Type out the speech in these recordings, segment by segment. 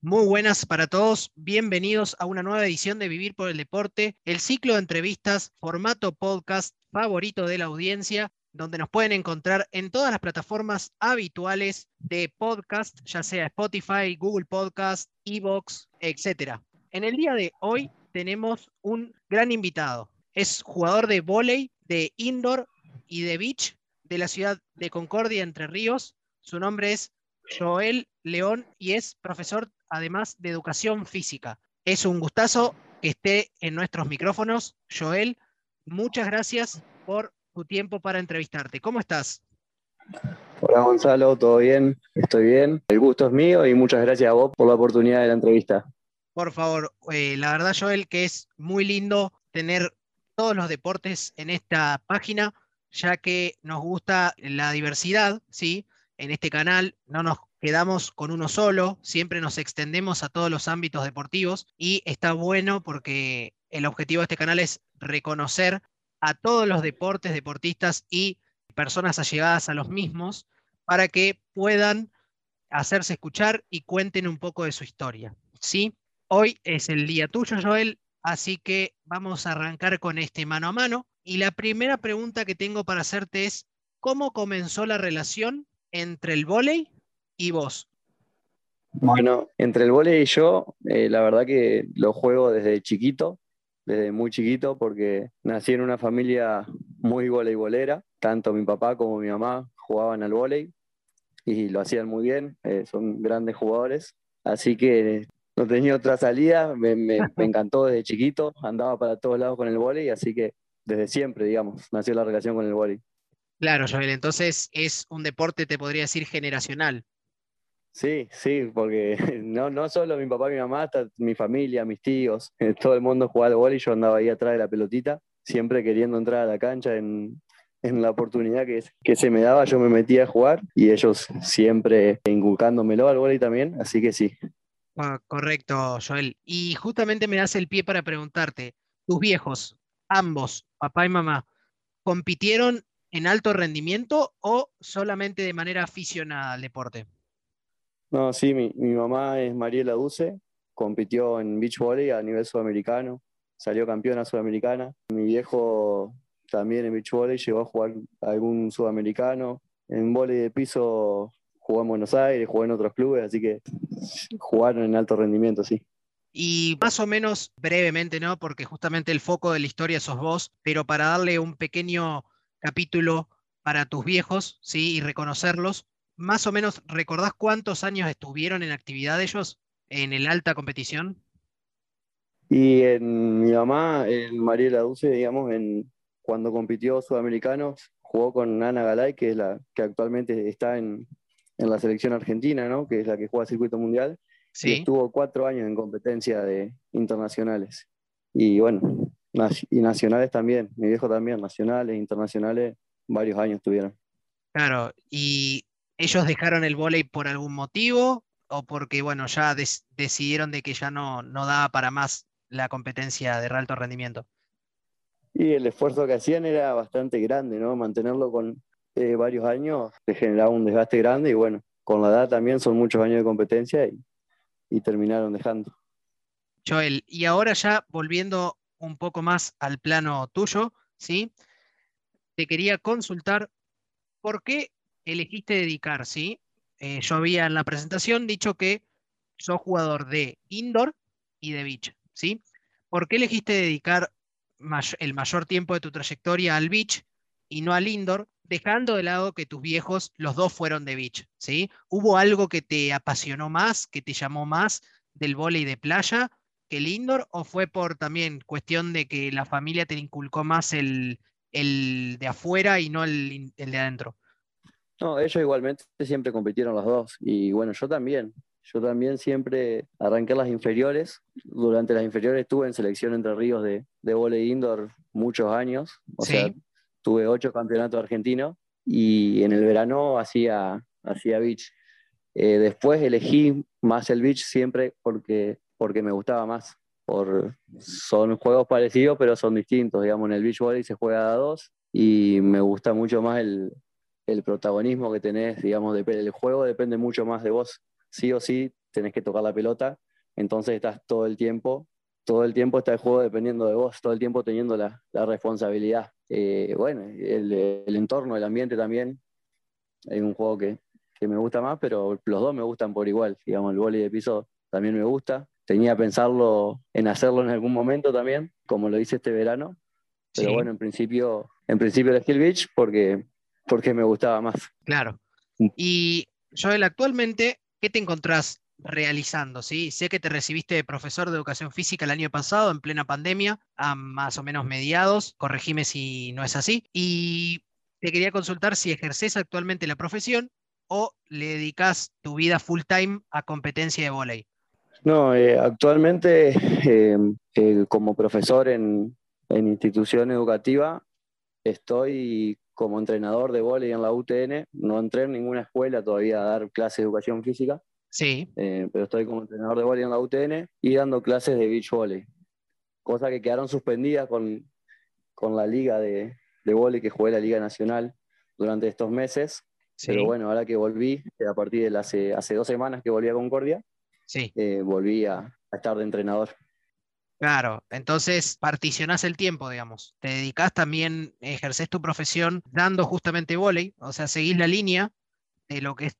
Muy buenas para todos, bienvenidos a una nueva edición de Vivir por el Deporte, el ciclo de entrevistas, formato podcast favorito de la audiencia, donde nos pueden encontrar en todas las plataformas habituales de podcast, ya sea Spotify, Google Podcast, Evox, etc. En el día de hoy tenemos un gran invitado. Es jugador de volei, de indoor y de beach de la ciudad de Concordia, Entre Ríos. Su nombre es Joel León y es profesor además de educación física. Es un gustazo que esté en nuestros micrófonos. Joel, muchas gracias por tu tiempo para entrevistarte. ¿Cómo estás? Hola Gonzalo, ¿todo bien? Estoy bien. El gusto es mío y muchas gracias a vos por la oportunidad de la entrevista. Por favor, eh, la verdad Joel que es muy lindo tener todos los deportes en esta página, ya que nos gusta la diversidad, ¿sí? En este canal no nos quedamos con uno solo, siempre nos extendemos a todos los ámbitos deportivos y está bueno porque el objetivo de este canal es reconocer a todos los deportes, deportistas y personas allegadas a los mismos para que puedan hacerse escuchar y cuenten un poco de su historia. ¿sí? Hoy es el día tuyo, Joel, así que vamos a arrancar con este mano a mano. Y la primera pregunta que tengo para hacerte es, ¿cómo comenzó la relación entre el vóley y vos? Bueno, entre el vóley y yo, eh, la verdad que lo juego desde chiquito, desde muy chiquito, porque nací en una familia muy voleibolera. Tanto mi papá como mi mamá jugaban al vóley y lo hacían muy bien, eh, son grandes jugadores. Así que no tenía otra salida, me, encantó desde chiquito, andaba para todos lados con el vóley, así que desde siempre, digamos, nació la relación con el vóley. Claro, Joel, entonces es un deporte, te podría decir, generacional. Sí, sí, porque no, no solo mi papá y mi mamá, hasta mi familia, mis tíos, todo el mundo jugaba al vóley, yo andaba ahí atrás de la pelotita, siempre queriendo entrar a la cancha en, la oportunidad que, que, se me daba, yo me metía a jugar y ellos siempre inculcándomelo al vóley también, así que sí. Ah, correcto, Joel. Y justamente me das el pie para preguntarte, tus viejos, ambos, papá y mamá, ¿compitieron en alto rendimiento o solamente de manera aficionada al deporte? No, sí, mi, mamá es Mariela Duce, compitió en beach volley a nivel sudamericano, salió campeona sudamericana. Mi viejo también en beach volley llegó a jugar algún sudamericano. En volley de piso jugó en Buenos Aires, jugó en otros clubes, así que jugaron en alto rendimiento, sí. Y más o menos brevemente, ¿no? Porque justamente el foco de la historia sos vos, pero para darle un pequeño capítulo para tus viejos, ¿sí? Y reconocerlos. Más o menos, ¿recordás cuántos años estuvieron en actividad ellos en el alta competición? Y en mi mamá, en Mariela Duce, digamos, en, cuando compitió Sudamericanos, jugó con Ana Galay, que es la que actualmente está en, en la selección argentina, ¿no? que es la que juega circuito mundial. Sí. Y estuvo cuatro años en competencia de internacionales. Y bueno, y nacionales también, mi viejo también, nacionales, internacionales, varios años tuvieron. Claro, ¿y ellos dejaron el vóley por algún motivo o porque, bueno, ya decidieron de que ya no, no daba para más la competencia de alto rendimiento? Y el esfuerzo que hacían era bastante grande, ¿no? Mantenerlo con eh, varios años te generaba un desgaste grande y bueno, con la edad también son muchos años de competencia y, y terminaron dejando. Joel, y ahora ya volviendo un poco más al plano tuyo, ¿sí? Te quería consultar por qué elegiste dedicar, ¿sí? Eh, yo había en la presentación dicho que sos jugador de indoor y de beach, ¿sí? ¿Por qué elegiste dedicar el mayor tiempo de tu trayectoria al beach y no al indoor, dejando de lado que tus viejos, los dos fueron de beach, ¿sí? ¿Hubo algo que te apasionó más, que te llamó más del vóley de playa que el indoor o fue por también cuestión de que la familia te inculcó más el, de afuera y no el, de adentro? No, ellos igualmente siempre compitieron los dos y bueno, yo también. Yo también siempre arranqué las inferiores. Durante las inferiores estuve en selección entre ríos de, de volei indoor muchos años. O sea, tuve ocho campeonatos argentinos y en el verano hacía, hacía beach. Eh, después elegí más el beach siempre porque porque me gustaba más. Por, son juegos parecidos, pero son distintos. Digamos, en el beach volley se juega a dos y me gusta mucho más el, el protagonismo que tenés, digamos, el juego depende mucho más de vos. Sí o sí tenés que tocar la pelota, entonces estás todo el tiempo, todo el tiempo está el juego dependiendo de vos, todo el tiempo teniendo la, responsabilidad. Eh, bueno, el, el, entorno, el ambiente también, es un juego que, que, me gusta más, pero los dos me gustan por igual, digamos, el vóley de piso también me gusta, tenía pensarlo en hacerlo en algún momento también, como lo hice este verano, pero bueno, en principio, en principio el Skill Beach porque, porque me gustaba más. Claro. Mm. Y Joel, actualmente, ¿qué te encontrás realizando? ¿sí? Sé que te recibiste de profesor de educación física el año pasado, en plena pandemia, a más o menos mediados, corregime si no es así. Y te quería consultar si ejerces actualmente la profesión o le dedicas tu vida full time a competencia de volei. No, eh, actualmente em, eh, como profesor en, en institución educativa estoy como entrenador de volei en la UTN. No entré en ninguna escuela todavía a dar clases de educación física. Sí. Eh, pero estoy como entrenador de volei en la UTN y dando clases de beach volley. Cosa que quedaron suspendidas con, con la liga de, de volei que jugué la Liga Nacional durante estos meses. Pero bueno, ahora que volví, a partir de hace, hace dos semanas que volví a Concordia, sí. Eh, volví a, a estar de entrenador. Claro, entonces particionás el tiempo, digamos. Te dedicas también, ejerces tu profesión dando justamente volei, o sea, seguís la línea de lo que es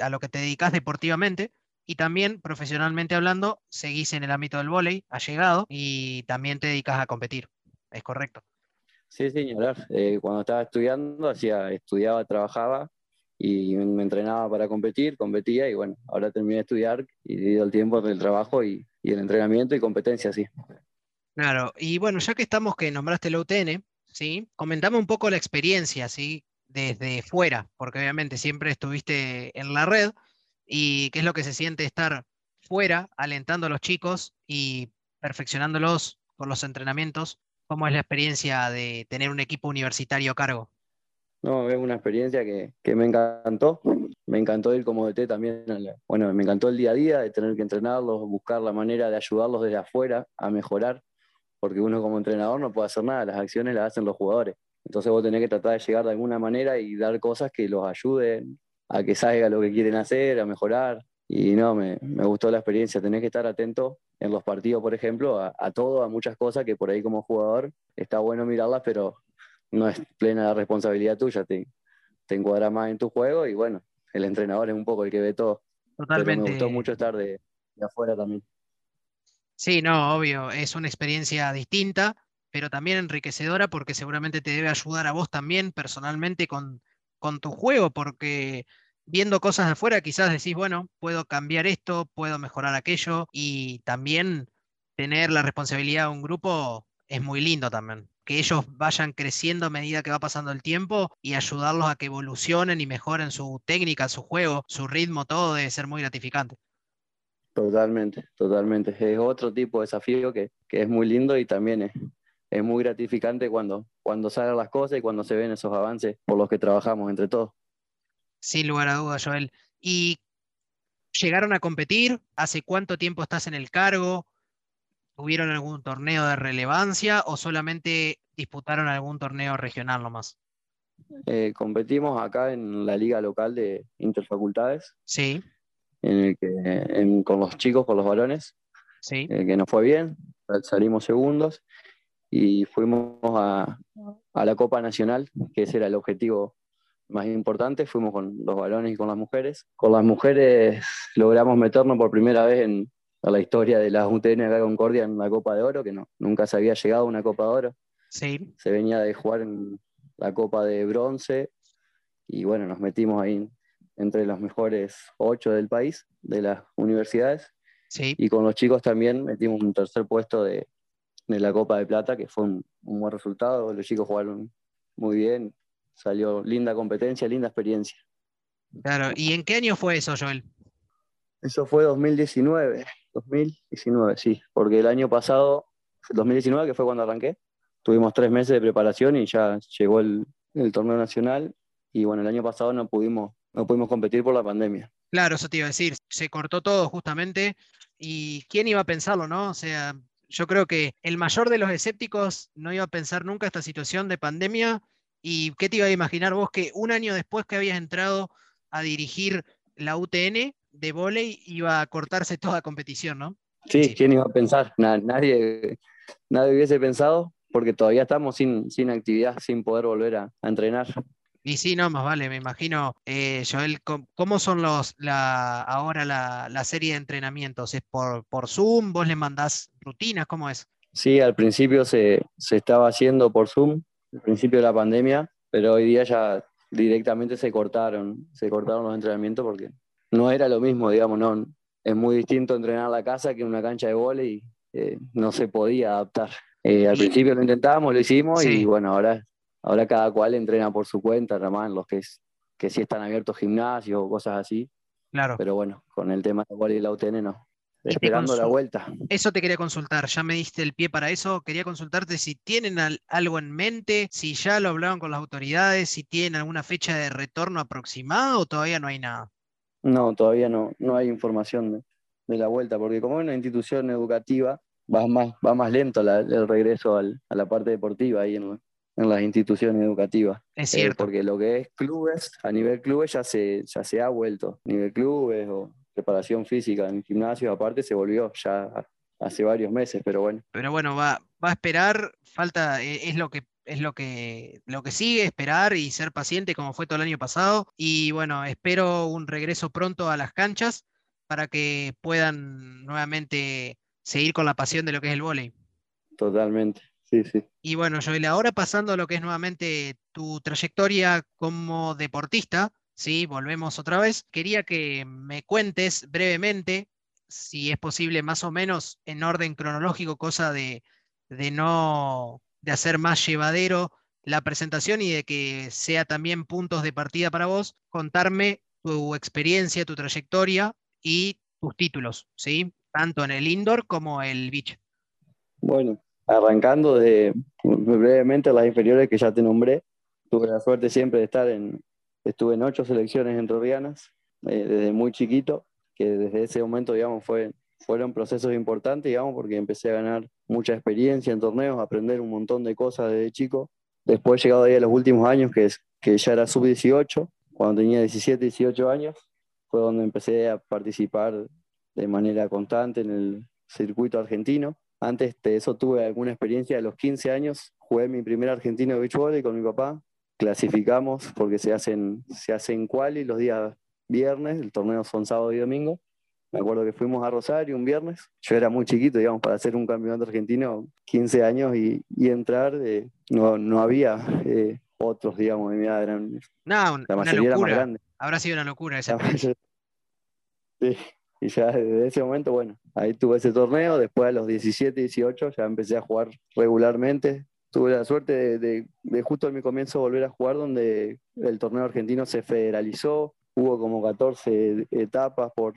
a lo que te dedicas deportivamente y también profesionalmente hablando, seguís en el ámbito del volei, has llegado y también te dedicas a competir. ¿Es correcto? Sí, señor. Eh, cuando estaba estudiando, hacía, estudiaba, trabajaba y me entrenaba para competir, competía y bueno, ahora terminé de estudiar y divido el tiempo del trabajo y, el entrenamiento y competencia, sí. Claro, y bueno, ya que estamos que nombraste la UTN, ¿sí? Comentame un poco la experiencia, ¿sí? Desde fuera, porque obviamente siempre estuviste en la red y qué es lo que se siente estar fuera, alentando a los chicos y perfeccionándolos con los entrenamientos. ¿Cómo es la experiencia de tener un equipo universitario a cargo? No, es una experiencia que, que me encantó me encantó ir como DT también. Bueno, me encantó el día a día de tener que entrenarlos, buscar la manera de ayudarlos desde afuera a mejorar, porque uno como entrenador no puede hacer nada, las acciones las hacen los jugadores. Entonces vos tenés que tratar de llegar de alguna manera y dar cosas que los ayuden a que salga lo que quieren hacer, a mejorar. Y no, me, me gustó la experiencia. Tenés que estar atento en los partidos, por ejemplo, a, a todo, a muchas cosas que por ahí como jugador está bueno mirarlas, pero no es plena responsabilidad tuya. Te, te encuadra más en tu juego y bueno, el entrenador es un poco el que ve todo. Totalmente. me gustó mucho estar de, afuera también. Sí, no, obvio, es una experiencia distinta, pero también enriquecedora porque seguramente te debe ayudar a vos también personalmente con, con tu juego, porque viendo cosas de afuera quizás decís, bueno, puedo cambiar esto, puedo mejorar aquello y también tener la responsabilidad de un grupo es muy lindo también que ellos vayan creciendo a medida que va pasando el tiempo y ayudarlos a que evolucionen y mejoren su técnica, su juego, su ritmo, todo debe ser muy gratificante. Totalmente, totalmente. Es otro tipo de desafío que, es muy lindo y también es, es, muy gratificante cuando, cuando salen las cosas y cuando se ven esos avances por los que trabajamos entre todos. Sin lugar a dudas, Joel. ¿Y llegaron a competir? ¿Hace cuánto tiempo estás en el cargo? ¿Tuvieron algún torneo de relevancia o solamente disputaron algún torneo regional nomás? Eh, competimos acá en la liga local de interfacultades. Sí. En el que, con los chicos, con los varones. Sí. Eh, que nos fue bien, salimos segundos y fuimos a, a, la Copa Nacional, que ese era el objetivo más importante. Fuimos con los varones y con las mujeres. Con las mujeres logramos meternos por primera vez en, a la historia de la UTN acá Concordia en la Copa de Oro, que no, nunca se había llegado a una Copa de Oro. Sí. Se venía de jugar en la Copa de Bronce y bueno, nos metimos ahí entre los mejores ocho del país, de las universidades. Sí. Y con los chicos también metimos un tercer puesto de, la Copa de Plata, que fue un, un buen resultado. Los chicos jugaron muy bien, salió linda competencia, linda experiencia. Claro, ¿y en qué año fue eso, Joel? Eso fue 2019. 2019, sí, porque el año pasado, 2019, que fue cuando arranqué, tuvimos tres meses de preparación y ya llegó el, torneo nacional y bueno, el año pasado no pudimos, no pudimos competir por la pandemia. Claro, eso te iba a decir, se cortó todo justamente y quién iba a pensarlo, ¿no? O sea, yo creo que el mayor de los escépticos no iba a pensar nunca esta situación de pandemia y qué te iba a imaginar vos que un año después que habías entrado a dirigir la UTN, de vóley iba a cortarse toda competición, ¿no? Sí, ¿quién iba a pensar? nadie, nadie hubiese pensado, porque todavía estamos sin, sin actividad, sin poder volver a, entrenar. Y sí, no, más vale, me imagino, eh, Joel, ¿cómo son los la, ahora la, serie de entrenamientos? ¿Es por, por Zoom? ¿Vos le mandás rutinas? ¿Cómo es? Sí, al principio se, se estaba haciendo por Zoom, al principio de la pandemia, pero hoy día ya directamente se cortaron, se cortaron los entrenamientos porque no era lo mismo, digamos, no, es muy distinto entrenar la casa que una cancha de vóley y eh, no se podía adaptar. Eh, al principio lo intentábamos, lo hicimos y bueno, ahora, ahora cada cual entrena por su cuenta, en los que, es, que sí están abiertos gimnasios o cosas así. Claro. Pero bueno, con el tema de vóley y la UTN no. Esperando la vuelta. Eso te quería consultar, ya me diste el pie para eso. Quería consultarte si tienen algo en mente, si ya lo hablaron con las autoridades, si tienen alguna fecha de retorno aproximada o todavía no hay nada. No, todavía no, no hay información de, la vuelta, porque como es una institución educativa, va más, va más lento el regreso a la parte deportiva ahí en, las instituciones educativas. Es cierto. Eh, porque lo que es clubes, a nivel clubes ya se, ya se ha vuelto. A nivel clubes o preparación física en gimnasio, aparte se volvió ya hace varios meses, pero bueno. Pero bueno, va, va a esperar, falta, eh, es lo que es lo que, lo que sigue, esperar y ser paciente como fue todo el año pasado. Y bueno, espero un regreso pronto a las canchas para que puedan nuevamente seguir con la pasión de lo que es el vóley. Totalmente, sí, sí. Y bueno, Joel, ahora pasando a lo que es nuevamente tu trayectoria como deportista, sí, volvemos otra vez. Quería que me cuentes brevemente, si es posible, más o menos en orden cronológico, cosa de, de no de hacer más llevadero la presentación y de que sea también puntos de partida para vos, contarme tu experiencia, tu trayectoria y tus títulos, ¿sí? Tanto en el indoor como el beach. Bueno, arrancando de brevemente las inferiores que ya te nombré, tuve la suerte siempre de estar en, estuve en ocho selecciones entorrianas eh, desde muy chiquito, que desde ese momento, digamos, fue fueron procesos importantes, digamos, porque empecé a ganar mucha experiencia en torneos, aprender un montón de cosas desde chico. Después, llegado ahí a los últimos años, que, es, que ya era sub-18, cuando tenía 17, 18 años, fue donde empecé a participar de manera constante en el circuito argentino. Antes de eso tuve alguna experiencia a los 15 años, jugué mi primer argentino de beach volley con mi papá, clasificamos porque se hacen, se hacen quali los días viernes, el torneo son sábado y domingo, me acuerdo que fuimos a Rosario un viernes. Yo era muy chiquito, digamos, para hacer un campeonato argentino, 15 años y, entrar, eh, no, no, había eh, otros, digamos, de mi edad. Eran, no, la mayoría era más grande. Habrá sido una locura esa. sí, y ya desde ese momento, bueno, ahí tuve ese torneo. Después a los 17, 18 ya empecé a jugar regularmente. Tuve la suerte de, de, de justo en mi comienzo volver a jugar donde el torneo argentino se federalizó. Hubo como 14 etapas por,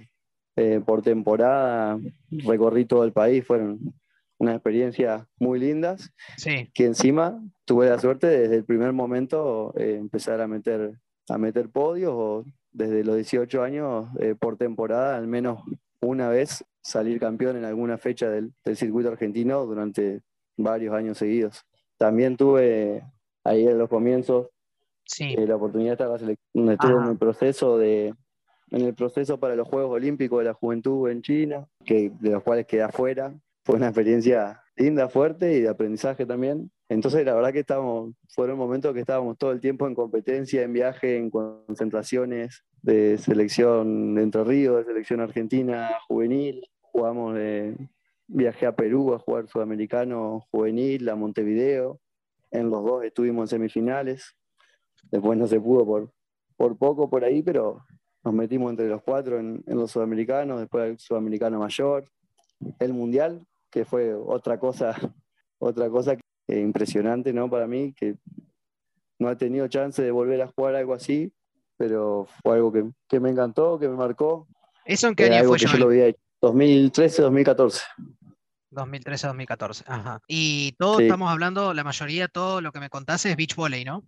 eh, por temporada, recorrí todo el país, fueron unas experiencias muy lindas, sí. que encima tuve la suerte desde el primer momento eh, empezar a meter, a meter podios o desde los 18 años eh, por temporada, al menos una vez salir campeón en alguna fecha del, circuito argentino durante varios años seguidos. También tuve ahí en los comienzos la oportunidad de estar en la selección, donde estuve en el proceso de, en el proceso para los Juegos Olímpicos de la Juventud en China, que, de los cuales quedé afuera. Fue una experiencia linda, fuerte y de aprendizaje también. Entonces, la verdad que estábamos, fueron momentos que estábamos todo el tiempo en competencia, en viaje, en concentraciones de selección de Entre Ríos, de selección argentina juvenil. Jugamos de, viajé a Perú a jugar sudamericano juvenil, a Montevideo. En los dos estuvimos en semifinales. Después no se pudo por, por poco por ahí, pero nos metimos entre los cuatro en, los sudamericanos, después el sudamericano mayor, el mundial, que fue otra cosa, otra cosa impresionante ¿no? para mí, que no he tenido chance de volver a jugar algo así, pero fue algo que, me encantó, que me marcó. ¿Eso en qué año fue, yo lo había hecho. 2013, 2014. 2013, 2014, ajá. Y todo estamos hablando, la mayoría, todo lo que me contaste es beach volley, ¿no?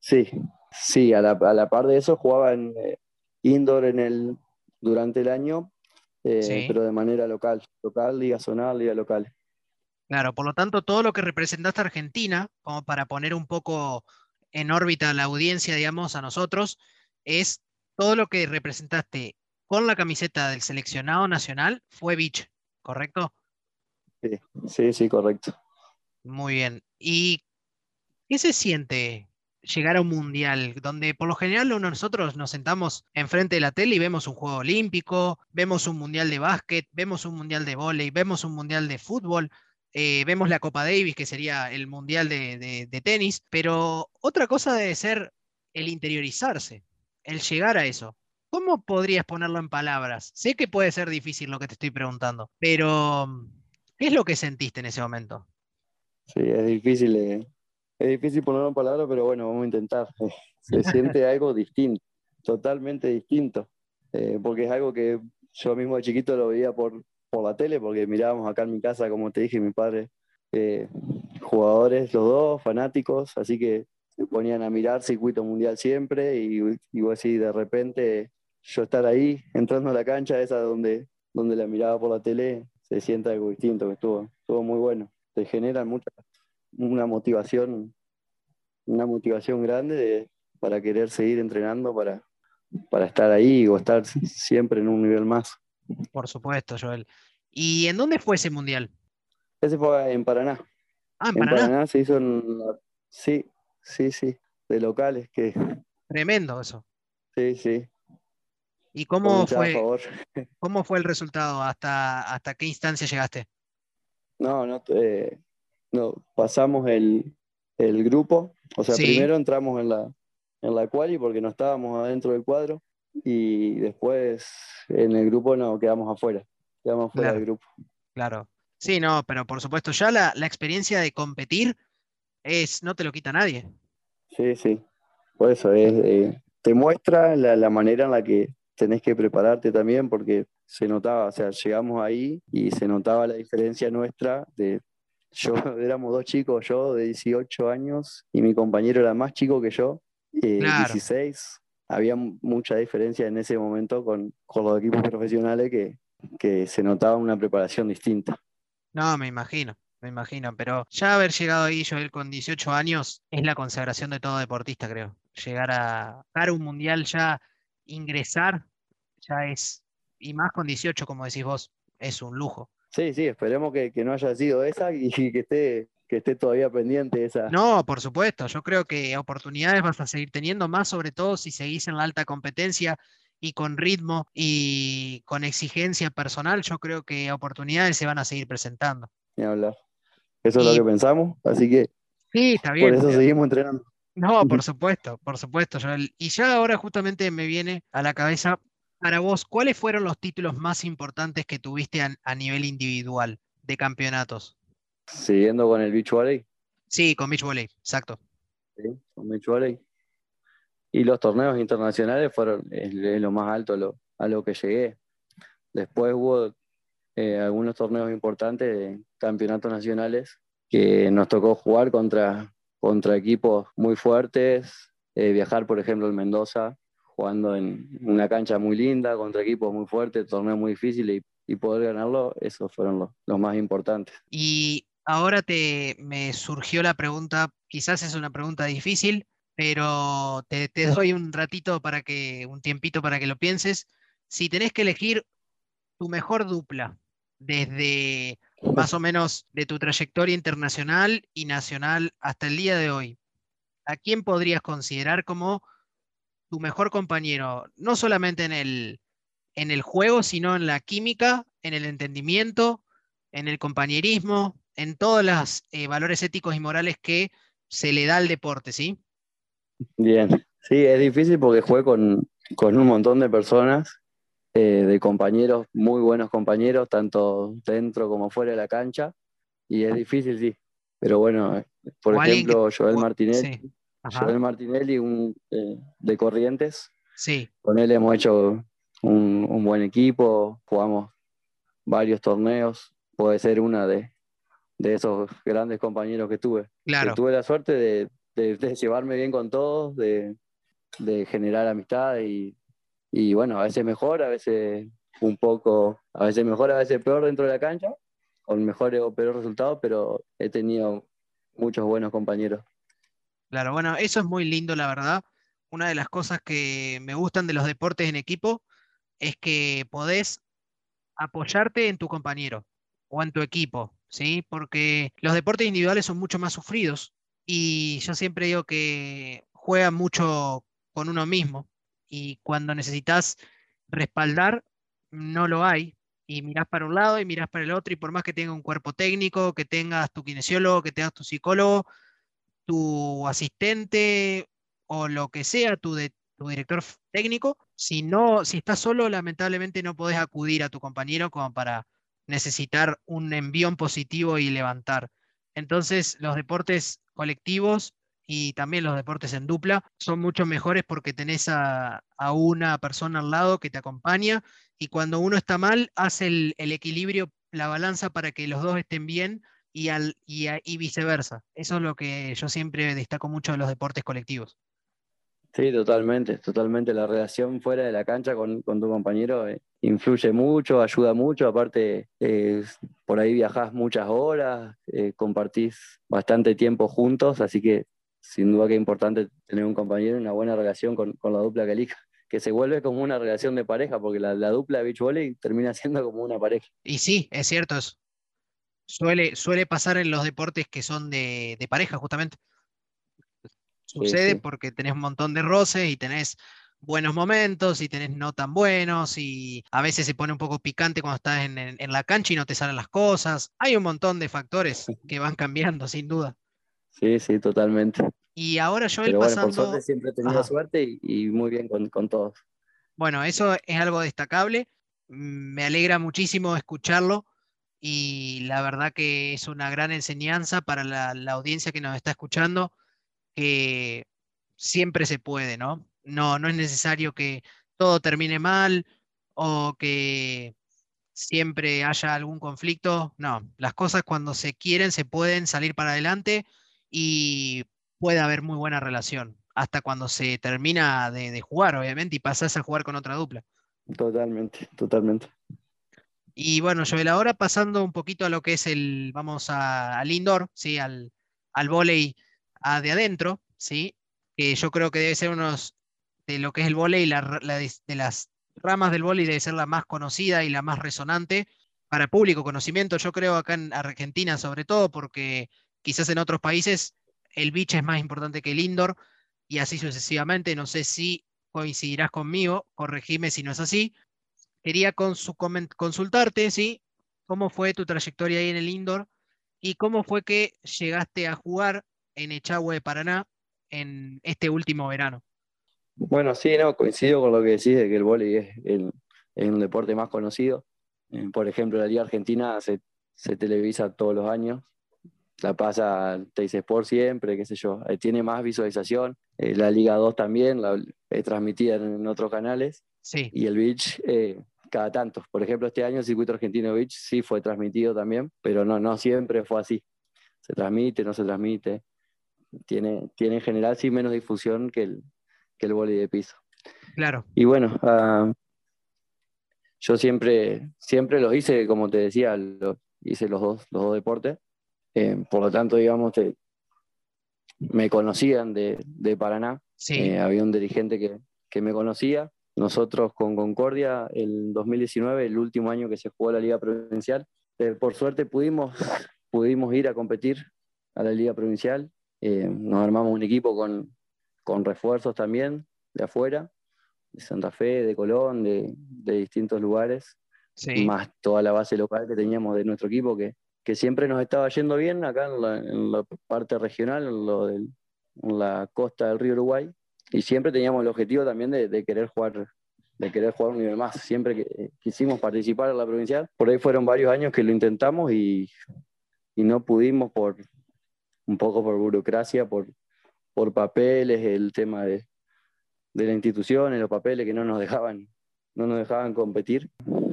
Sí, sí, a la, a la par de eso jugaba en, eh, indoor en el, durante el año, eh, pero de manera local, local, liga zonal, liga local. Claro, por lo tanto, todo lo que representaste a Argentina, como para poner un poco en órbita la audiencia, digamos, a nosotros, es todo lo que representaste con la camiseta del seleccionado nacional fue Beach, ¿correcto? Sí, sí, sí, correcto. Muy bien. ¿Y qué se siente llegar a un mundial, donde por lo general uno, nosotros nos sentamos enfrente de la tele y vemos un juego olímpico, vemos un mundial de básquet, vemos un mundial de vóley, vemos un mundial de fútbol, eh, vemos la Copa Davis, que sería el mundial de, tenis, pero otra cosa debe ser el interiorizarse, el llegar a eso. ¿Cómo podrías ponerlo en palabras? Sé que puede ser difícil lo que te estoy preguntando, pero ¿qué es lo que sentiste en ese momento? Sí, es difícil eh, es difícil ponerlo en palabras, pero bueno, vamos a intentar. Se siente algo distinto, totalmente distinto, eh, porque es algo que yo mismo de chiquito lo veía por, por la tele, porque mirábamos acá en mi casa, como te dije, mi padre, eh, jugadores los dos, fanáticos, así que se ponían a mirar circuito mundial siempre y, y así de repente yo estar ahí, entrando a la cancha, esa donde, donde la miraba por la tele, se siente algo distinto, que estuvo, estuvo muy bueno. Te genera mucha, una motivación, una motivación grande para querer seguir entrenando, para, para estar ahí o estar siempre en un nivel más. Por supuesto, Joel. ¿Y en dónde fue ese mundial? Ese fue en Paraná. Ah, en, Paraná? se hizo en... Sí, sí, sí, de locales que... Tremendo eso. Sí, sí. ¿Y cómo fue, cómo fue el resultado? ¿Hasta, ¿Hasta qué instancia llegaste? No, no, eh, no, pasamos el, grupo, o sea, primero entramos en la, en la quali porque no estábamos adentro del cuadro y después en el grupo no, quedamos afuera, quedamos fuera del grupo. Claro, sí, no, pero por supuesto ya la, experiencia de competir es, no te lo quita nadie. Sí, sí, por eso es, eh, te muestra la, la manera en la que tenés que prepararte también porque se notaba, o sea, llegamos ahí y se notaba la diferencia nuestra de yo éramos dos chicos, yo de 18 años y mi compañero era más chico que yo, eh, 16. Había mucha diferencia en ese momento con, con los equipos profesionales que, que se notaba una preparación distinta. No, me imagino, me imagino, pero ya haber llegado ahí, Joel, con 18 años, es la consagración de todo deportista, creo. Llegar a, a un mundial ya, ingresar, ya es, y más con 18, como decís vos, es un lujo. Sí, sí, esperemos que, no haya sido esa y que esté, que esté todavía pendiente esa. No, por supuesto, yo creo que oportunidades vas a seguir teniendo, más sobre todo si seguís en la alta competencia y con ritmo y con exigencia personal, yo creo que oportunidades se van a seguir presentando. Ni hablar. Eso es lo que pensamos, así que sí, está bien, por eso seguimos entrenando. No, por supuesto, por supuesto. Y ya ahora justamente me viene a la cabeza para vos, ¿cuáles fueron los títulos más importantes que tuviste a, nivel individual de campeonatos? Siguiendo con el beach volley. Sí, con beach volley, exacto. Sí, con beach volley. Y los torneos internacionales fueron lo más alto a lo que llegué. Después hubo eh, algunos torneos importantes de campeonatos nacionales que nos tocó jugar contra, contra equipos muy fuertes, eh, viajar, por ejemplo, en Mendoza jugando en una cancha muy linda, contra equipos muy fuertes, torneo muy difícil y, poder ganarlo, esos fueron los, más importantes. Y ahora te, me surgió la pregunta, quizás es una pregunta difícil, pero te, te, doy un ratito para que, un tiempito para que lo pienses. Si tenés que elegir tu mejor dupla desde más o menos de tu trayectoria internacional y nacional hasta el día de hoy, ¿a quién podrías considerar como tu mejor compañero, no solamente en el, en el juego, sino en la química, en el entendimiento, en el compañerismo, en todos los eh, valores éticos y morales que se le da al deporte, ¿sí? Bien, sí, es difícil porque juego con, un montón de personas, eh, de compañeros, muy buenos compañeros, tanto dentro como fuera de la cancha, y es difícil, sí. Pero bueno, por ejemplo, Joel Joel Martinelli, un, eh, de Corrientes. Sí. Con él hemos hecho un, buen equipo, jugamos varios torneos. Puede ser una de, esos grandes compañeros que tuve. Claro. tuve la suerte de, llevarme bien con todos, de, generar amistad y, y, bueno, a veces mejor, a veces un poco, a veces mejor, a veces peor dentro de la cancha, con mejores o peores resultados, pero he tenido muchos buenos compañeros. Claro, bueno, eso es muy lindo, la verdad. Una de las cosas que me gustan de los deportes en equipo es que podés apoyarte en tu compañero o en tu equipo, ¿sí? Porque los deportes individuales son mucho más sufridos y yo siempre digo que juegan mucho con uno mismo y cuando necesitas respaldar, no lo hay. Y mirás para un lado y mirás para el otro, y por más que tenga un cuerpo técnico, que tengas tu kinesiólogo, que tengas tu psicólogo, tu asistente o lo que sea, tu, tu director técnico, si no, si estás solo, lamentablemente no podés acudir a tu compañero como para necesitar un envión positivo y levantar. Entonces, los deportes colectivos y también los deportes en dupla son mucho mejores porque tenés a, una persona al lado que te acompaña y cuando uno está mal, hace el, equilibrio, la balanza para que los dos estén bien y, al, y, y viceversa. Eso es lo que yo siempre destaco mucho de los deportes colectivos. Sí, totalmente, totalmente. La relación fuera de la cancha con, tu compañero eh, influye mucho, ayuda mucho. Aparte, eh, por ahí viajás muchas horas, eh, compartís bastante tiempo juntos, así que sin duda que es importante tener un compañero y una buena relación con, la dupla que elija, que se vuelve como una relación de pareja, porque la, dupla de beach volley termina siendo como una pareja. Y sí, es cierto eso. Suele, suele pasar en los deportes que son de, de pareja, justamente. Sucede porque tenés un montón de roces y tenés buenos momentos y tenés no tan buenos y a veces se pone un poco picante cuando estás en, la cancha y no te salen las cosas. Hay un montón de factores que van cambiando, sin duda. Sí, sí, totalmente. Y ahora yo Pero bueno, pasando... Siempre he tenido suerte y, muy bien con, con todos. Bueno, eso es algo destacable. Me alegra muchísimo escucharlo y la verdad que es una gran enseñanza para la, audiencia que nos está escuchando que siempre se puede, ¿no? No, no es necesario que todo termine mal o que siempre haya algún conflicto. No, las cosas cuando se quieren se pueden salir para adelante y puede haber muy buena relación, hasta cuando se termina de, jugar, obviamente, y pasas a jugar con otra dupla. Totalmente, totalmente. Y bueno, Joel, ahora pasando un poquito a lo que es el, vamos al indoor, ¿sí? al, al volei de adentro, ¿sí? que yo creo que debe ser uno de lo que es el volei, de las ramas del volei debe ser la más conocida y la más resonante para público conocimiento. Yo creo acá en Argentina sobre todo, porque quizás en otros países el beach es más importante que el indoor y así sucesivamente. No sé si coincidirás conmigo, corregime si no es así. Quería con su consultarte, ¿sí? ¿Cómo fue tu trayectoria ahí en el indoor y cómo fue que llegaste a jugar en Echagüe de Paraná en este último verano. Bueno, sí, no, coincido con lo que decís de que el vóley es, el, un deporte más conocido. Eh, por ejemplo, la Liga Argentina se, televisa todos los años, la pasa Teis Sport siempre, qué sé yo, eh, tiene más visualización. Eh, la Liga 2 también, la es transmitida en, otros canales. Sí. Y el Beach cada tanto. Por ejemplo, este año el circuito argentino Beach sí fue transmitido también, pero no, no siempre fue así. Se transmite, no se transmite tiene, tiene en general sí menos difusión que el, que el de piso. Claro. Y bueno, ah, yo siempre, siempre los hice, como te decía, hice los dos, los dos deportes. Eh, por lo tanto, digamos, me conocían de, de Paraná. Eh, había un dirigente que, que, me conocía. Nosotros con Concordia, el 2019, el último año que se jugó la Liga Provincial, eh, por suerte pudimos, pudimos ir a competir a la Liga Provincial. Eh, nos armamos un equipo con, con, refuerzos también de afuera, de Santa Fe, de Colón, de, de distintos lugares, más toda la base local que teníamos de nuestro equipo, que, que siempre nos estaba yendo bien acá en la, parte regional, en, lo del, en, la costa del río Uruguay, y siempre teníamos el objetivo también de, de querer jugar de querer jugar un nivel más. Siempre que quisimos participar en la provincial, por ahí fueron varios años que lo intentamos y, y no pudimos por, un poco por burocracia, por, por papeles, el tema de, de la institución, los papeles que no nos dejaban, no nos dejaban competir.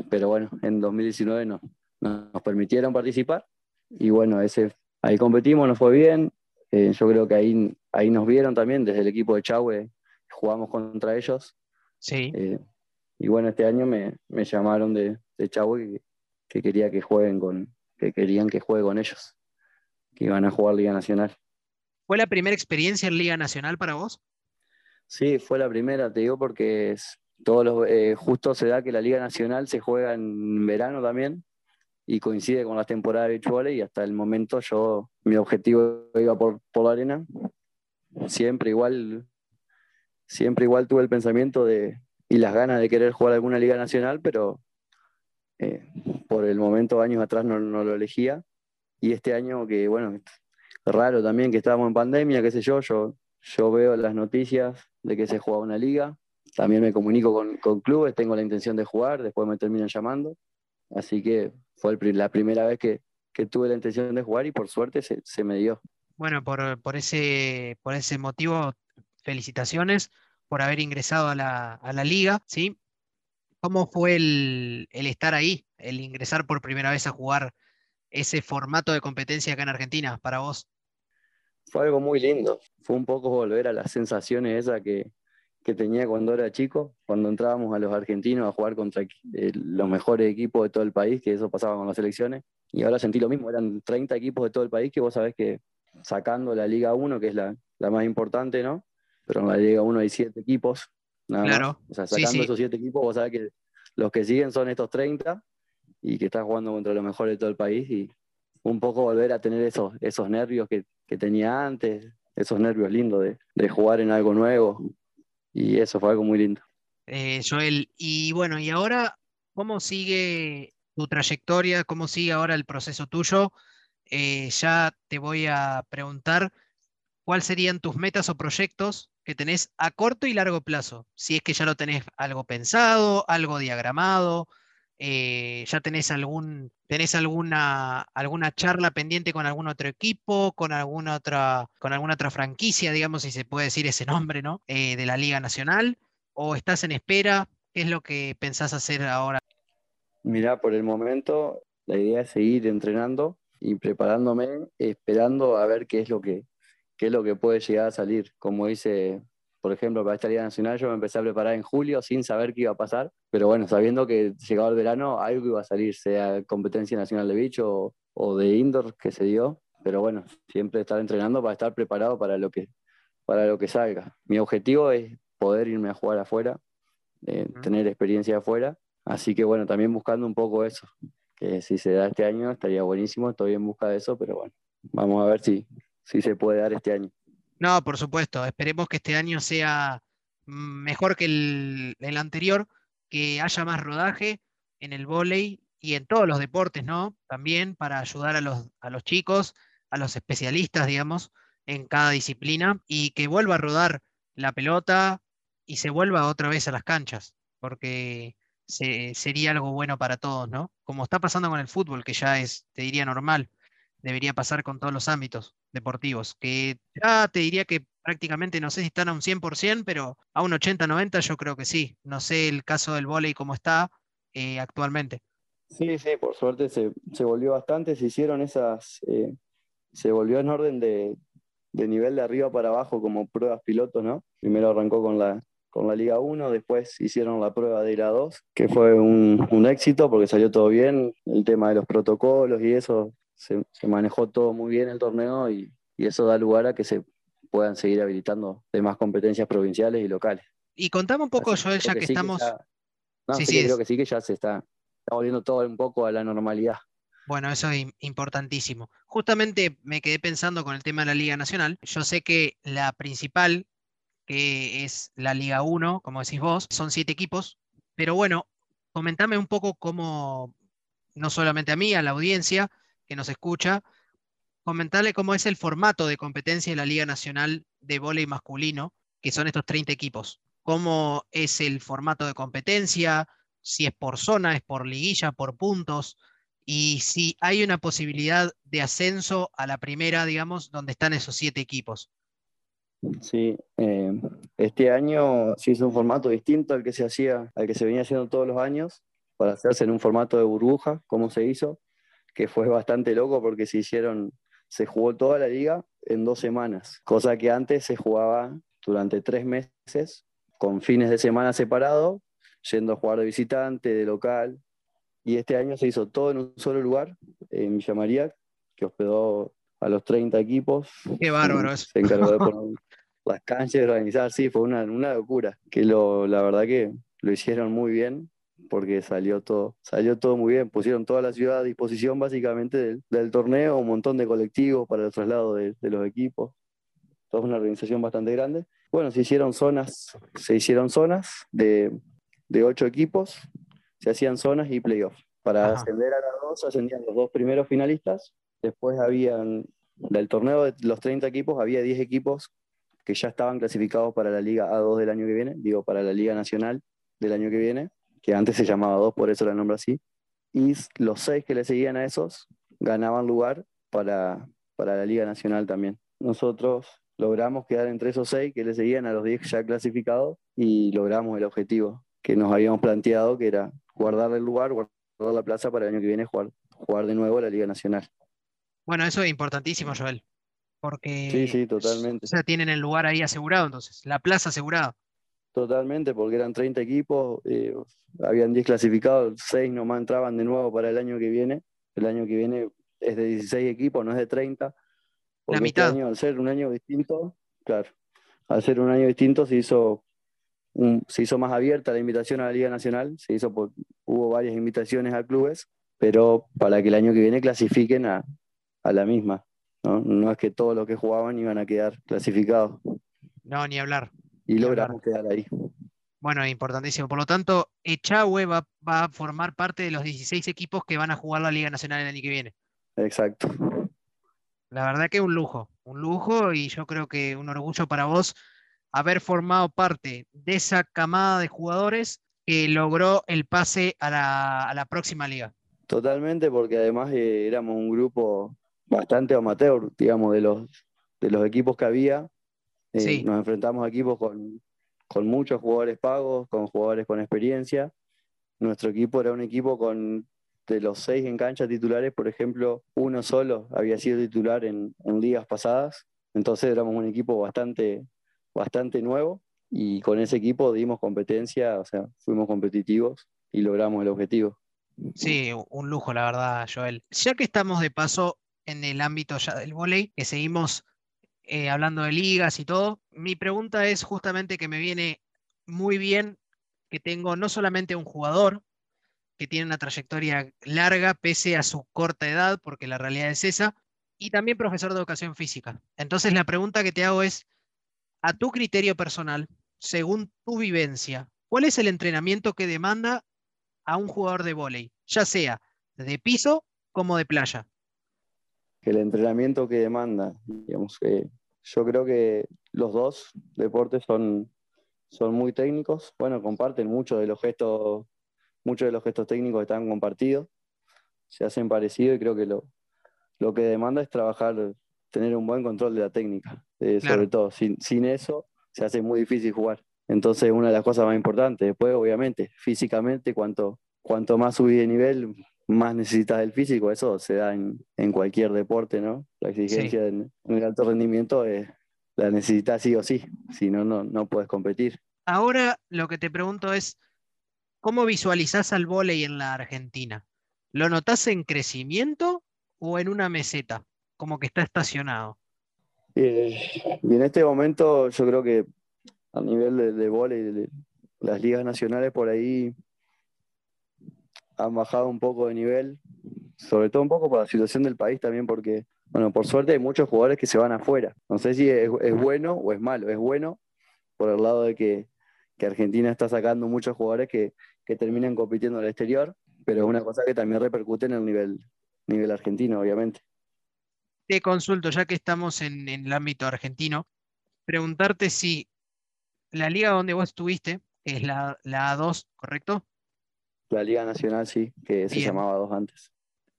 Pero bueno, en 2019 nos, nos permitieron participar y bueno, ese, ahí competimos, nos fue bien. Eh, yo creo que ahí, ahí nos vieron también desde el equipo de Chahue, jugamos contra ellos. Sí. Eh, y bueno, este año me, me llamaron de, de Chahue que, quería que jueguen con, que querían que juegue con ellos que iban a jugar Liga Nacional. ¿Fue la primera experiencia en Liga Nacional para vos? Sí, fue la primera, te digo, porque todos los, eh, justo se da que la Liga Nacional se juega en verano también y coincide con la temporada de beach y hasta el momento yo, mi objetivo iba por, por la arena. Siempre igual, siempre igual tuve el pensamiento de, y las ganas de querer jugar alguna liga nacional, pero eh, por el momento, años atrás, no, no, lo elegía. Y este año, que bueno, raro también que estábamos en pandemia, qué sé yo, yo, yo veo las noticias de que se juega una liga, también me comunico con, con clubes, tengo la intención de jugar, después me terminan llamando. Así que fue la primera vez que, que, tuve la intención de jugar y por suerte se, se me dio. Bueno, por, por, ese, por ese motivo, felicitaciones por haber ingresado a la, a la liga, ¿sí? ¿Cómo fue el, el, estar ahí, el ingresar por primera vez a jugar ese formato de competencia acá en Argentina para vos? Fue algo muy lindo. Fue un poco volver a las sensaciones esas que, que tenía cuando era chico, cuando entrábamos a los argentinos a jugar contra eh, los mejores equipos de todo el país, que eso pasaba con las selecciones. Y ahora sentí lo mismo, eran 30 equipos de todo el país que vos sabés que sacando la Liga 1, que es la, la más importante, ¿no? pero en la Liga 1 hay siete equipos. Nada claro. Más. O sea, sacando esos siete equipos, vos sabés que los que siguen son estos 30 y que estás jugando contra los mejores de todo el país y un poco volver a tener esos, esos nervios que, que tenía antes, esos nervios lindos de, de, jugar en algo nuevo y eso fue algo muy lindo. Eh, Joel, y bueno, y ahora, ¿cómo sigue tu trayectoria? ¿Cómo sigue ahora el proceso tuyo? Eh, ya te voy a preguntar cuáles serían tus metas o proyectos que tenés a corto y largo plazo. Si es que ya lo tenés algo pensado, algo diagramado, eh, ya tenés, algún, tenés alguna, alguna charla pendiente con algún otro equipo, con alguna otra, con alguna otra franquicia, digamos, si se puede decir ese nombre, ¿no? Eh, de la Liga Nacional, o estás en espera, ¿qué es lo que pensás hacer ahora? Mira, por el momento la idea es seguir entrenando y preparándome, esperando a ver qué es lo que, qué es lo que puede llegar a salir. Como dice, por ejemplo, para esta Liga Nacional yo me empecé a preparar en julio sin saber qué iba a pasar, pero bueno, sabiendo que llegaba el verano algo iba a salir, sea competencia nacional de bicho o, de indoor que se dio, pero bueno, siempre estar entrenando para estar preparado para lo que, para lo que salga. Mi objetivo es poder irme a jugar afuera, eh, tener experiencia afuera, así que bueno, también buscando un poco eso, que si se da este año estaría buenísimo, estoy en busca de eso, pero bueno, vamos a ver si, si se puede dar este año. No, por supuesto. Esperemos que este año sea mejor que el, anterior, que haya más rodaje en el vóley y en todos los deportes, ¿no? También para ayudar a los, a los chicos, a los especialistas, digamos, en cada disciplina y que vuelva a rodar la pelota y se vuelva otra vez a las canchas, porque sería algo bueno para todos, ¿no? Como está pasando con el fútbol, que ya es, te diría, normal debería pasar con todos los ámbitos deportivos, que ya te diría que prácticamente no sé si están a un 100%, pero a un 80-90 yo creo que sí. No sé el caso del vóley cómo está eh, actualmente. Sí, sí, por suerte se, se, volvió bastante, se hicieron esas, eh, se volvió en orden de, de, nivel de arriba para abajo como pruebas pilotos, ¿no? Primero arrancó con la, con la Liga 1, después hicieron la prueba de la 2, que fue un, un éxito porque salió todo bien, el tema de los protocolos y eso se, manejó todo muy bien el torneo y, eso da lugar a que se puedan seguir habilitando demás competencias provinciales y locales. Y contame un poco, Joel, ya que, estamos... sí, sí, creo que sí que ya se está, volviendo todo un poco a la normalidad. Bueno, eso es importantísimo. Justamente me quedé pensando con el tema de la Liga Nacional. Yo sé que la principal, que es la Liga 1, como decís vos, son siete equipos, pero bueno, comentame un poco cómo, no solamente a mí, a la audiencia, que nos escucha, comentarle cómo es el formato de competencia de la Liga Nacional de Voleibol Masculino, que son estos 30 equipos. ¿Cómo es el formato de competencia? Si es por zona, es por liguilla, por puntos. Y si hay una posibilidad de ascenso a la primera, digamos, donde están esos siete equipos. Sí, eh, este año sí es un formato distinto al que se hacía, al que se venía haciendo todos los años, para hacerse en un formato de burbuja, como se hizo que fue bastante loco porque se hicieron, se jugó toda la liga en dos semanas, cosa que antes se jugaba durante tres meses con fines de semana separados, yendo a jugar de visitante, de local, y este año se hizo todo en un solo lugar, en Villa María, que hospedó a los 30 equipos. Qué bárbaro Se encargó de poner las canchas, de organizar, sí, fue una, una locura, que lo, la verdad que lo hicieron muy bien porque salió todo, salió todo muy bien. Pusieron toda la ciudad a disposición básicamente del, torneo, un montón de colectivos para el traslado de, los equipos. Toda una organización bastante grande. Bueno, se hicieron zonas, se hicieron zonas de, ocho equipos, se hacían zonas y playoffs. Para ascender a las dos, ascendían los dos primeros finalistas. Después habían, del torneo de los 30 equipos, había 10 equipos que ya estaban clasificados para la Liga A2 del año que viene, digo, para la Liga Nacional del año que viene que antes se llamaba dos, por eso la nombro así, y los seis que le seguían a esos ganaban lugar para, para la Liga Nacional también. Nosotros logramos quedar entre esos seis que le seguían a los diez ya clasificados y logramos el objetivo que nos habíamos planteado, que era guardar el lugar, guardar la plaza para el año que viene jugar, jugar de nuevo la Liga Nacional. Bueno, eso es importantísimo, Joel, porque sí, sí, totalmente. O sea, tienen el lugar ahí asegurado, entonces, la plaza asegurada. Totalmente, porque eran 30 equipos, eh, habían 10 clasificados, 6 nomás entraban de nuevo para el año que viene. El año que viene es de 16 equipos, no es de 30. La este mitad. al ser un año distinto, claro, al ser un año distinto se hizo, se hizo más abierta la invitación a la Liga Nacional, se hizo hubo varias invitaciones a clubes, pero para que el año que viene clasifiquen a, a la misma. ¿no? no es que todos los que jugaban iban a quedar clasificados. No, ni hablar y logramos quedar ahí. Bueno, importantísimo. Por lo tanto, Echagüe va, va, a formar parte de los 16 equipos que van a jugar la Liga Nacional el año que viene. Exacto. La verdad que un lujo, un lujo y yo creo que un orgullo para vos haber formado parte de esa camada de jugadores que logró el pase a la, a la próxima liga. Totalmente, porque además eh, éramos un grupo bastante amateur, digamos, de los, de los equipos que había eh, nos enfrentamos a equipos con, con, muchos jugadores pagos, con jugadores con experiencia. Nuestro equipo era un equipo con, de los seis en cancha titulares, por ejemplo, uno solo había sido titular en, en ligas pasadas. Entonces éramos un equipo bastante, bastante nuevo y con ese equipo dimos competencia, o sea, fuimos competitivos y logramos el objetivo. Sí, un lujo, la verdad, Joel. Ya que estamos de paso en el ámbito ya del volei, que seguimos eh, hablando de ligas y todo. Mi pregunta es justamente que me viene muy bien que tengo no solamente un jugador que tiene una trayectoria larga pese a su corta edad, porque la realidad es esa, y también profesor de educación física. Entonces la pregunta que te hago es, a tu criterio personal, según tu vivencia, ¿cuál es el entrenamiento que demanda a un jugador de vóley, ya sea de piso como de playa? el entrenamiento que demanda, digamos que yo creo que los dos deportes son, son muy técnicos, bueno, comparten muchos de los gestos, muchos de los gestos técnicos están compartidos, se hacen parecidos y creo que lo, lo que demanda es trabajar, tener un buen control de la técnica, eh, sobre todo, sin, sin eso se hace muy difícil jugar. Entonces, una de las cosas más importantes, después, obviamente, físicamente, cuanto, cuanto más subís de nivel, más necesitas del físico, eso se da en, cualquier deporte, ¿no? La exigencia en, el alto rendimiento es, la necesitas sí o sí, si no, no, puedes competir. Ahora lo que te pregunto es, ¿cómo visualizás al vóley en la Argentina? ¿Lo notás en crecimiento o en una meseta, como que está estacionado? Eh, y en este momento yo creo que a nivel de, de vóley, las ligas nacionales por ahí han bajado un poco de nivel, sobre todo un poco por la situación del país también, porque, bueno, por suerte hay muchos jugadores que se van afuera. No sé si es, bueno o es malo. Es bueno por el lado de que, Argentina está sacando muchos jugadores que, terminan compitiendo al exterior, pero es una cosa que también repercute en el nivel, nivel argentino, obviamente. Te consulto, ya que estamos en, el ámbito argentino, preguntarte si la liga donde vos estuviste, es la, la A2, ¿correcto? La Liga Nacional sí, que se llamaba dos antes.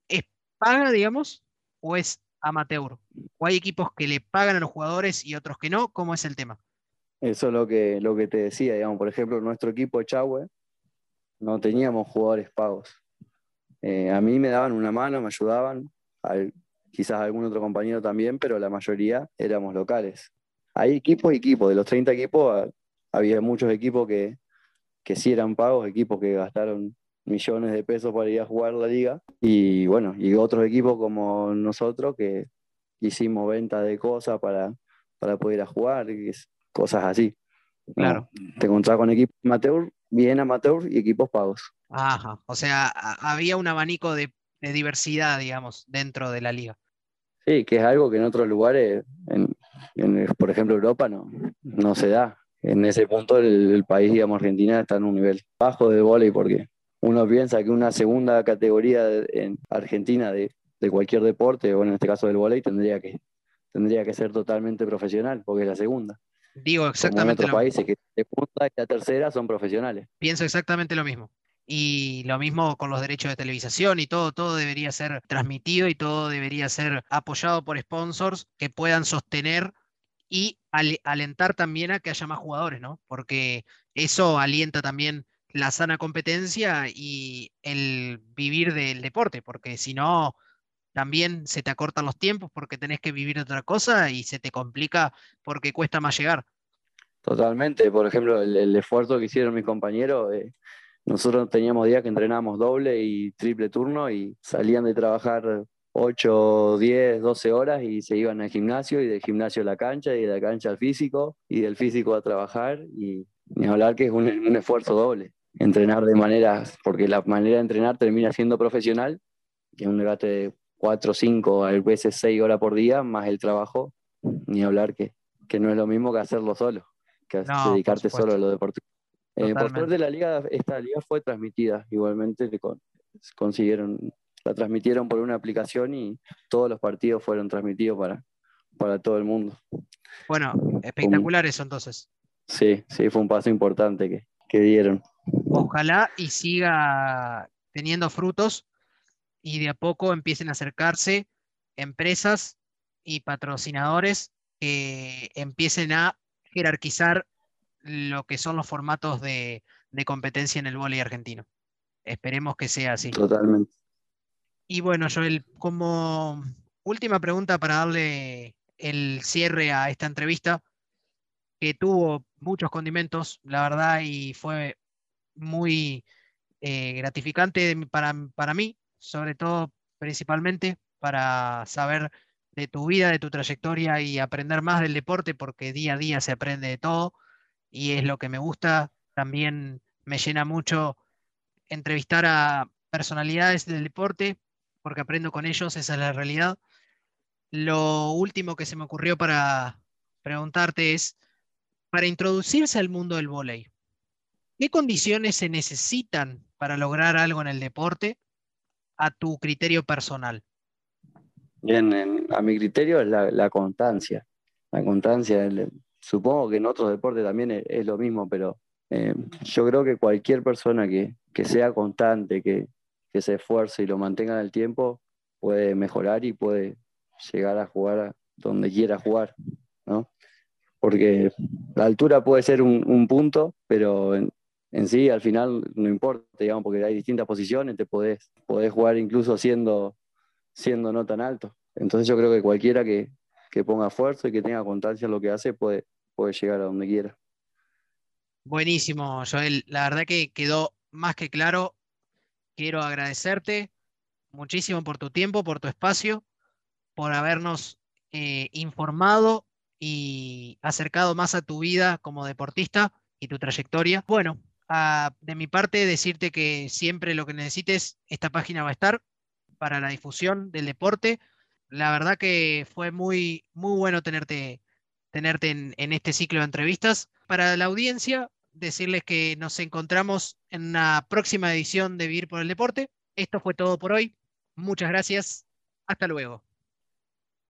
¿Es paga, digamos, o es amateur? ¿O hay equipos que le pagan a los jugadores y otros que no? ¿Cómo es el tema? Eso es lo que, lo que te decía, digamos, por ejemplo, nuestro equipo Chahue no teníamos jugadores pagos. Eh, a mí me daban una mano, me ayudaban, quizás algún otro compañero también, pero la mayoría éramos locales. Hay equipos y equipos, de los 30 equipos había muchos equipos que, que sí eran pagos, equipos que gastaron millones de pesos para ir a jugar la liga. Y bueno, y otros equipos como nosotros que hicimos venta de cosas para, para poder ir a jugar, cosas así. Claro. Te encontrás con equipos amateur bien amateur y equipos pagos. Ajá, o sea, había un abanico de, diversidad, digamos, dentro de la liga. Sí, que es algo que en otros lugares, por ejemplo Europa, no, no se da. En ese punto el, país, digamos, Argentina está en un nivel bajo de volei porque uno piensa que una segunda categoría en Argentina de, cualquier deporte, o en este caso del volei, tendría que, tendría que ser totalmente profesional, porque es la segunda. Digo exactamente. en otros países que la segunda y la tercera son profesionales. Pienso exactamente lo mismo. Y lo mismo con los derechos de televisación y todo, todo debería ser transmitido y todo debería ser apoyado por sponsors que puedan sostener y alentar también a que haya más jugadores, ¿no? Porque eso alienta también la sana competencia y el vivir del deporte, porque si no, también se te acortan los tiempos porque tenés que vivir otra cosa y se te complica porque cuesta más llegar. Totalmente, por ejemplo, el, esfuerzo que hicieron mis compañeros, eh, nosotros teníamos días que entrenábamos doble y triple turno y salían de trabajar 8, 10, 12 horas y se iban al gimnasio y del gimnasio a la cancha y de la cancha al físico y del físico a trabajar y ni hablar que es un, un esfuerzo doble. Entrenar de manera, porque la manera de entrenar termina siendo profesional, que es un debate de 4, 5, a veces 6 horas por día, más el trabajo, ni hablar que, que no es lo mismo que hacerlo solo, que dedicarte solo a lo deportivo. Eh, por suerte la liga, esta liga fue transmitida igualmente, consiguieron, la transmitieron por una aplicación y todos los partidos fueron transmitidos para, para todo el mundo. Bueno, espectacular eso entonces. Sí, sí, fue un paso importante que, que dieron. Ojalá y siga teniendo frutos y de a poco empiecen a acercarse empresas y patrocinadores que empiecen a jerarquizar lo que son los formatos de, competencia en el vóley argentino. Esperemos que sea así. Totalmente. Y bueno, Joel, como última pregunta para darle el cierre a esta entrevista, que tuvo muchos condimentos, la verdad, y fue muy eh, gratificante para, para mí, sobre todo principalmente para saber de tu vida, de tu trayectoria y aprender más del deporte, porque día a día se aprende de todo y es lo que me gusta. También me llena mucho entrevistar a personalidades del deporte, porque aprendo con ellos, esa es la realidad. Lo último que se me ocurrió para preguntarte es, para introducirse al mundo del vóley, ¿qué condiciones se necesitan para lograr algo en el deporte a tu criterio personal? Bien, a mi criterio es la, constancia. La constancia, supongo que en otros deportes también es, lo mismo, pero eh, yo creo que cualquier persona que, sea constante, que, se esfuerce y lo mantenga en el tiempo, puede mejorar y puede llegar a jugar donde quiera jugar, ¿no? Porque la altura puede ser un, punto, pero sí al final no importa, digamos, porque hay distintas posiciones, te podés, jugar incluso siendo, siendo no tan alto. Entonces yo creo que cualquiera que, ponga esfuerzo y que tenga constancia en lo que hace puede, puede llegar a donde quiera. Buenísimo, Joel. La verdad que quedó más que claro. Quiero agradecerte muchísimo por tu tiempo, por tu espacio, por habernos eh, informado y acercado más a tu vida como deportista y tu trayectoria. Bueno, de mi parte, decirte que siempre lo que necesites, esta página va a estar para la difusión del deporte la verdad que fue muy, muy bueno tenerte, tenerte en, este ciclo de entrevistas. Para la audiencia, decirles que nos encontramos en una próxima edición de Vivir por el Deporte. Esto fue todo por hoy. Muchas gracias. Hasta luego.